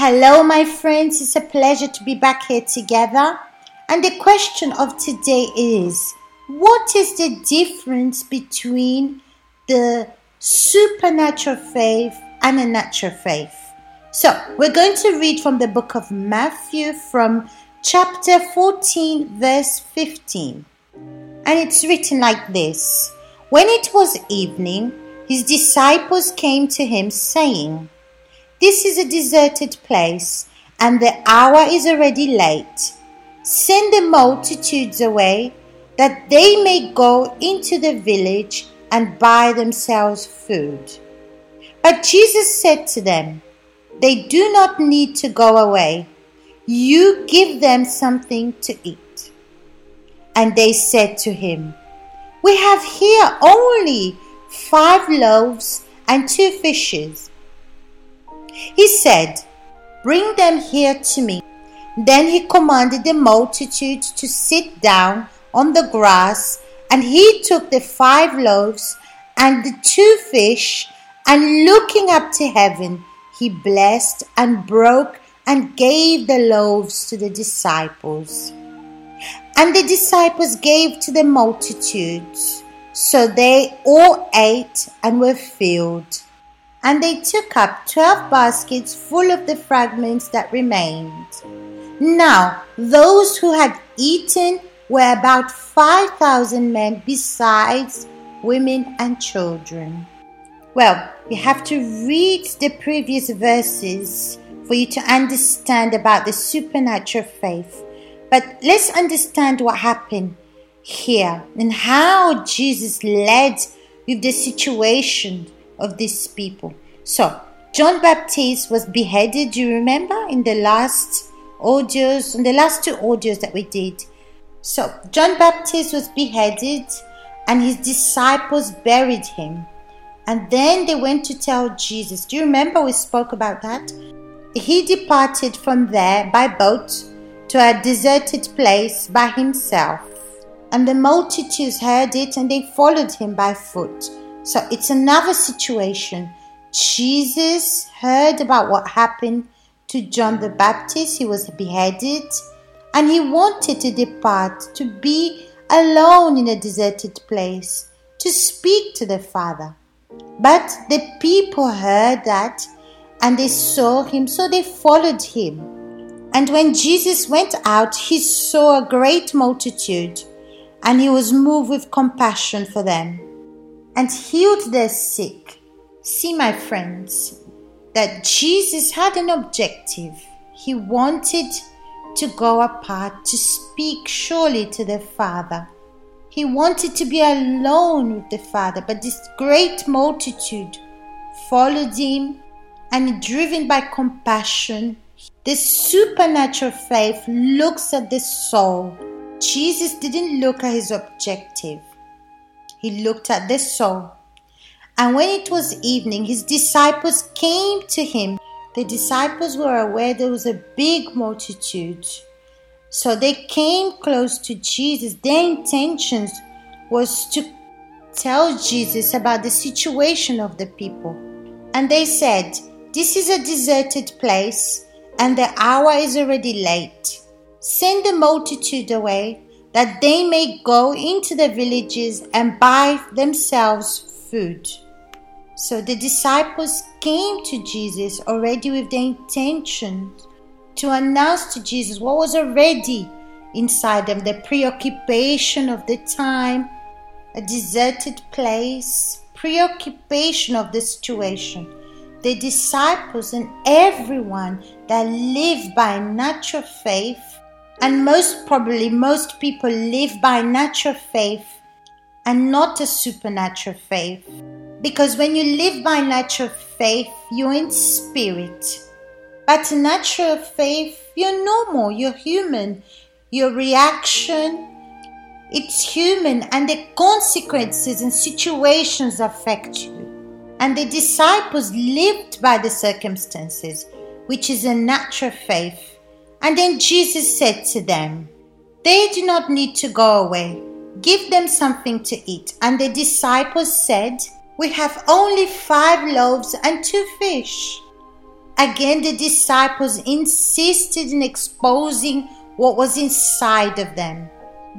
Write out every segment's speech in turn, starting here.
Hello, my friends. It's a pleasure to be back here together. And the question of today is what is the difference between the supernatural faith and a natural faith? So, we're going to read from the book of Matthew from chapter 14, verse 15. And it's written like this When it was evening, his disciples came to him, saying, This is a deserted place, and the hour is already late. Send the multitudes away, that they may go into the village and buy themselves food. But Jesus said to them, They do not need to go away. You give them something to eat. And they said to him, We have here only five loaves and two fishes. He said, Bring them here to me. Then he commanded the multitude to sit down on the grass, and he took the five loaves and the two fish, and looking up to heaven, he blessed and broke and gave the loaves to the disciples and the disciples gave to the multitudes. So they all ate and were filled. And they took up twelve baskets full of the fragments that remained. Now, those who had eaten were about five thousand men, besides women and children. Well, you have to read the previous verses for you to understand about the supernatural faith but let's understand what happened here and how Jesus led with the situation of these people. So, John Baptist was beheaded, do you remember, in the last audios, in the last two audios that we did. So, John Baptist was beheaded and his disciples buried him. And then they went to tell Jesus. Do you remember we spoke about that? He departed from there by boat to a deserted place by himself. And the multitudes heard it and they followed him by foot. So it's another situation. Jesus heard about what happened to John the Baptist. He was beheaded and he wanted to depart to be alone in a deserted place to speak to the Father. But the people heard that and they saw him, so they followed him. And when Jesus went out, he saw a great multitude, and he was moved with compassion for them, and healed their sick. See, my friends, that Jesus had an objective. He wanted to go apart to speak surely to the Father. He wanted to be alone with the Father, but this great multitude followed him and, driven by compassion, this supernatural faith looks at the soul. Jesus didn't look at his objective, he looked at the soul. And when it was evening, his disciples came to him. The disciples were aware there was a big multitude. So they came close to Jesus. Their intentions was to tell Jesus about the situation of the people. And they said, This is a deserted place and the hour is already late. Send the multitude away, that they may go into the villages and buy themselves food. So the disciples came to Jesus already with the intention to announce to Jesus what was already inside them the preoccupation of the time, a deserted place, preoccupation of the situation the disciples and everyone that live by natural faith, and most probably most people live by natural faith and not a supernatural faith. Because when you live by natural faith, you're in spirit. But natural faith, you're normal, you're human. Your reaction, it's human, and the consequences and situations affect you. And the disciples lived by the circumstances, which is a natural faith. And then Jesus said to them, They do not need to go away. Give them something to eat. And the disciples said, We have only five loaves and two fish. Again, the disciples insisted in exposing what was inside of them,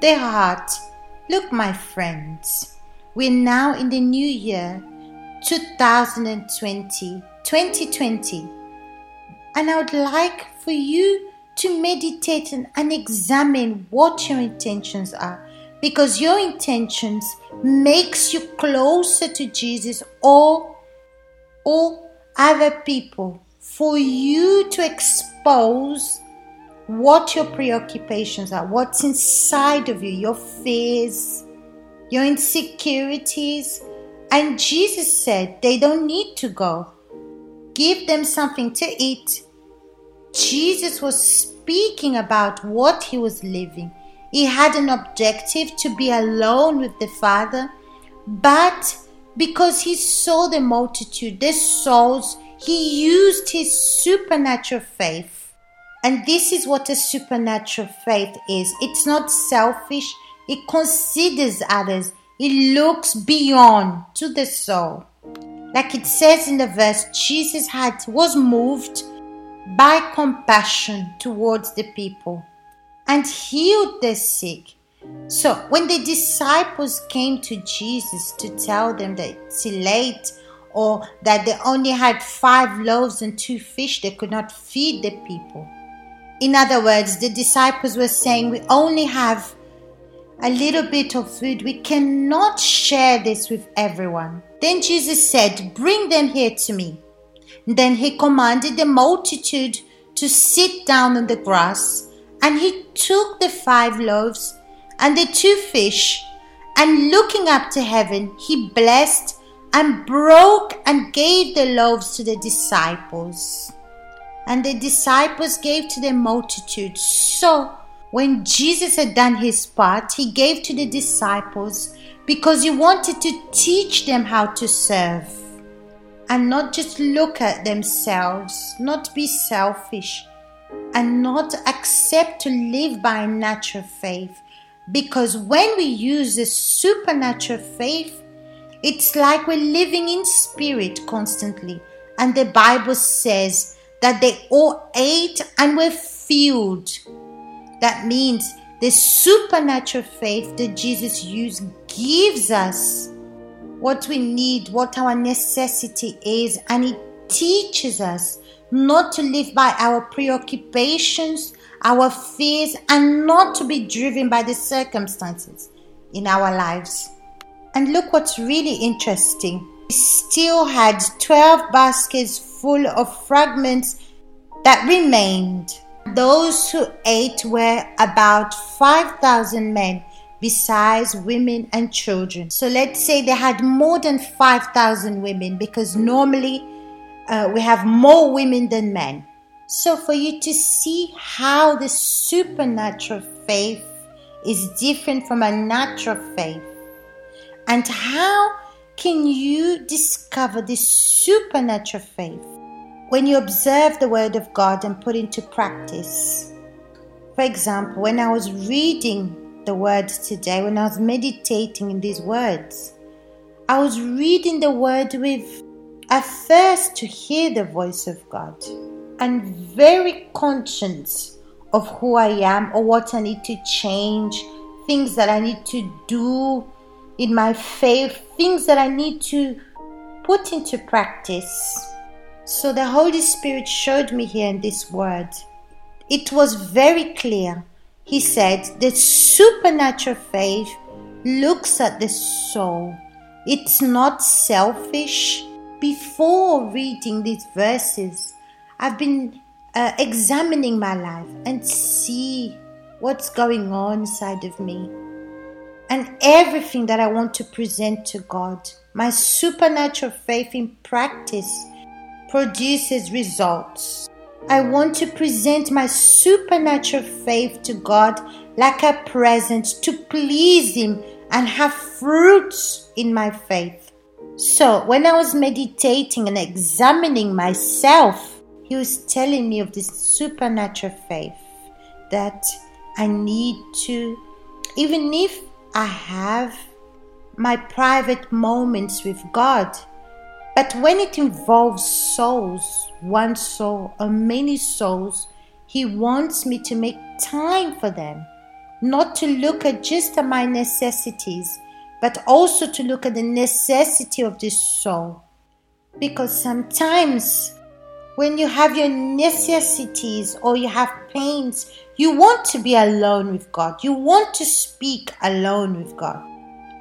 their heart. Look, my friends, we're now in the new year 2020, 2020, and I would like for you to meditate and, examine what your intentions are because your intentions makes you closer to Jesus or or other people for you to expose what your preoccupations are, what's inside of you, your fears, your insecurities. And Jesus said they don't need to go. Give them something to eat Jesus was speaking about what he was living. He had an objective to be alone with the Father, but because he saw the multitude, the souls, he used his supernatural faith. And this is what a supernatural faith is it's not selfish, it considers others, it looks beyond to the soul. Like it says in the verse, Jesus had was moved by compassion towards the people and healed the sick. So, when the disciples came to Jesus to tell them that it's late or that they only had five loaves and two fish, they could not feed the people. In other words, the disciples were saying, We only have a little bit of food. We cannot share this with everyone. Then Jesus said, Bring them here to me. Then he commanded the multitude to sit down on the grass, and he took the five loaves and the two fish, and looking up to heaven, he blessed and broke and gave the loaves to the disciples. And the disciples gave to the multitude. So, when Jesus had done his part, he gave to the disciples because he wanted to teach them how to serve and not just look at themselves, not be selfish, and not accept to live by natural faith. Because when we use the supernatural faith, it's like we're living in spirit constantly. And the Bible says that they all ate and were filled. That means the supernatural faith that Jesus used gives us what we need, what our necessity is, and it teaches us not to live by our preoccupations, our fears, and not to be driven by the circumstances in our lives. And look what's really interesting. We still had 12 baskets full of fragments that remained. Those who ate were about 5,000 men besides women and children. So let's say they had more than 5,000 women because normally uh, we have more women than men. So for you to see how the supernatural faith is different from a natural faith and how can you discover this supernatural faith when you observe the word of God and put into practice. For example, when I was reading the words today, when I was meditating in these words, I was reading the word with a thirst to hear the voice of God and very conscious of who I am or what I need to change, things that I need to do in my faith, things that I need to put into practice. So the Holy Spirit showed me here in this word. It was very clear he said the supernatural faith looks at the soul. It's not selfish. Before reading these verses, I've been uh, examining my life and see what's going on inside of me and everything that I want to present to God. My supernatural faith in practice produces results. I want to present my supernatural faith to God like a present to please Him and have fruits in my faith. So, when I was meditating and examining myself, He was telling me of this supernatural faith that I need to, even if I have my private moments with God, But when it involves souls, one soul or many souls, He wants me to make time for them, not to look at just my necessities, but also to look at the necessity of this soul. Because sometimes when you have your necessities or you have pains, you want to be alone with God. You want to speak alone with God.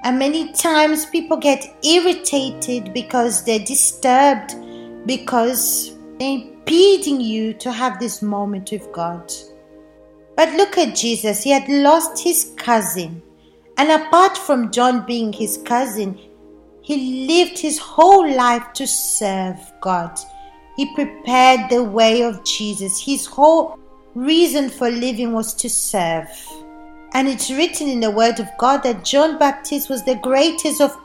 And many times people get irritated because they're disturbed, because they're impeding you to have this moment with God. But look at Jesus. He had lost his cousin. And apart from John being his cousin, he lived his whole life to serve God. He prepared the way of Jesus. His whole reason for living was to serve. And it's written in the Word of God that John Baptist was the greatest of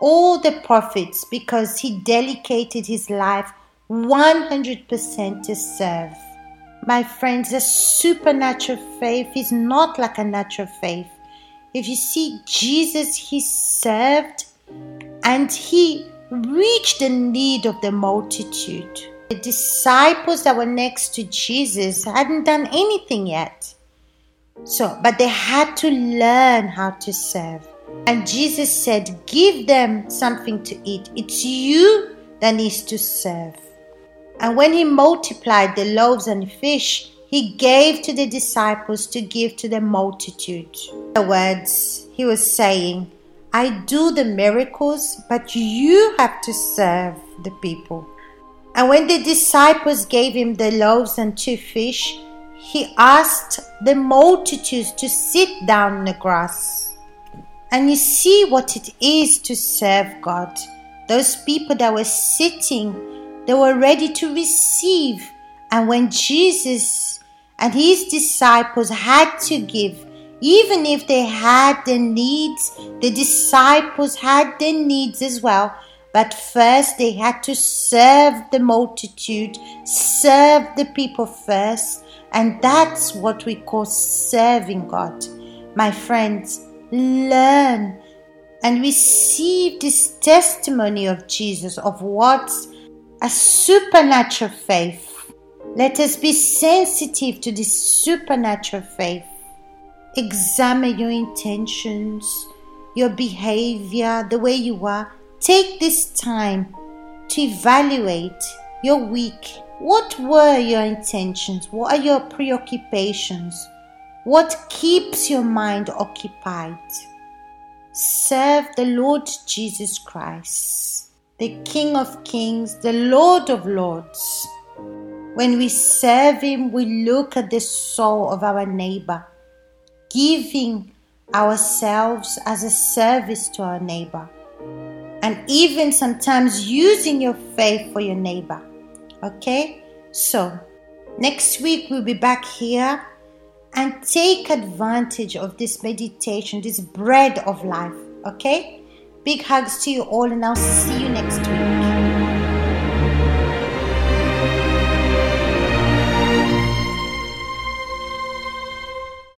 all the prophets because he dedicated his life 100% to serve. My friends, a supernatural faith is not like a natural faith. If you see Jesus, he served and he reached the need of the multitude. The disciples that were next to Jesus hadn't done anything yet. So, but they had to learn how to serve. And Jesus said, Give them something to eat. It's you that needs to serve. And when he multiplied the loaves and fish, he gave to the disciples to give to the multitude. In other words, he was saying, I do the miracles, but you have to serve the people. And when the disciples gave him the loaves and two fish, he asked the multitudes to sit down in the grass. And you see what it is to serve God. Those people that were sitting, they were ready to receive. And when Jesus and his disciples had to give, even if they had their needs, the disciples had their needs as well. But first, they had to serve the multitude, serve the people first, and that's what we call serving God. My friends, learn and receive this testimony of Jesus of what's a supernatural faith. Let us be sensitive to this supernatural faith. Examine your intentions, your behavior, the way you are. Take this time to evaluate your week what were your intentions? What are your preoccupations? What keeps your mind occupied? Serve the Lord Jesus Christ, the King of Kings, the Lord of Lords. When we serve Him, we look at the soul of our neighbor, giving ourselves as a service to our neighbor, and even sometimes using your faith for your neighbor. Okay? So, next week we'll be back here and take advantage of this meditation, this bread of life. Okay? Big hugs to you all, and I'll see you next week.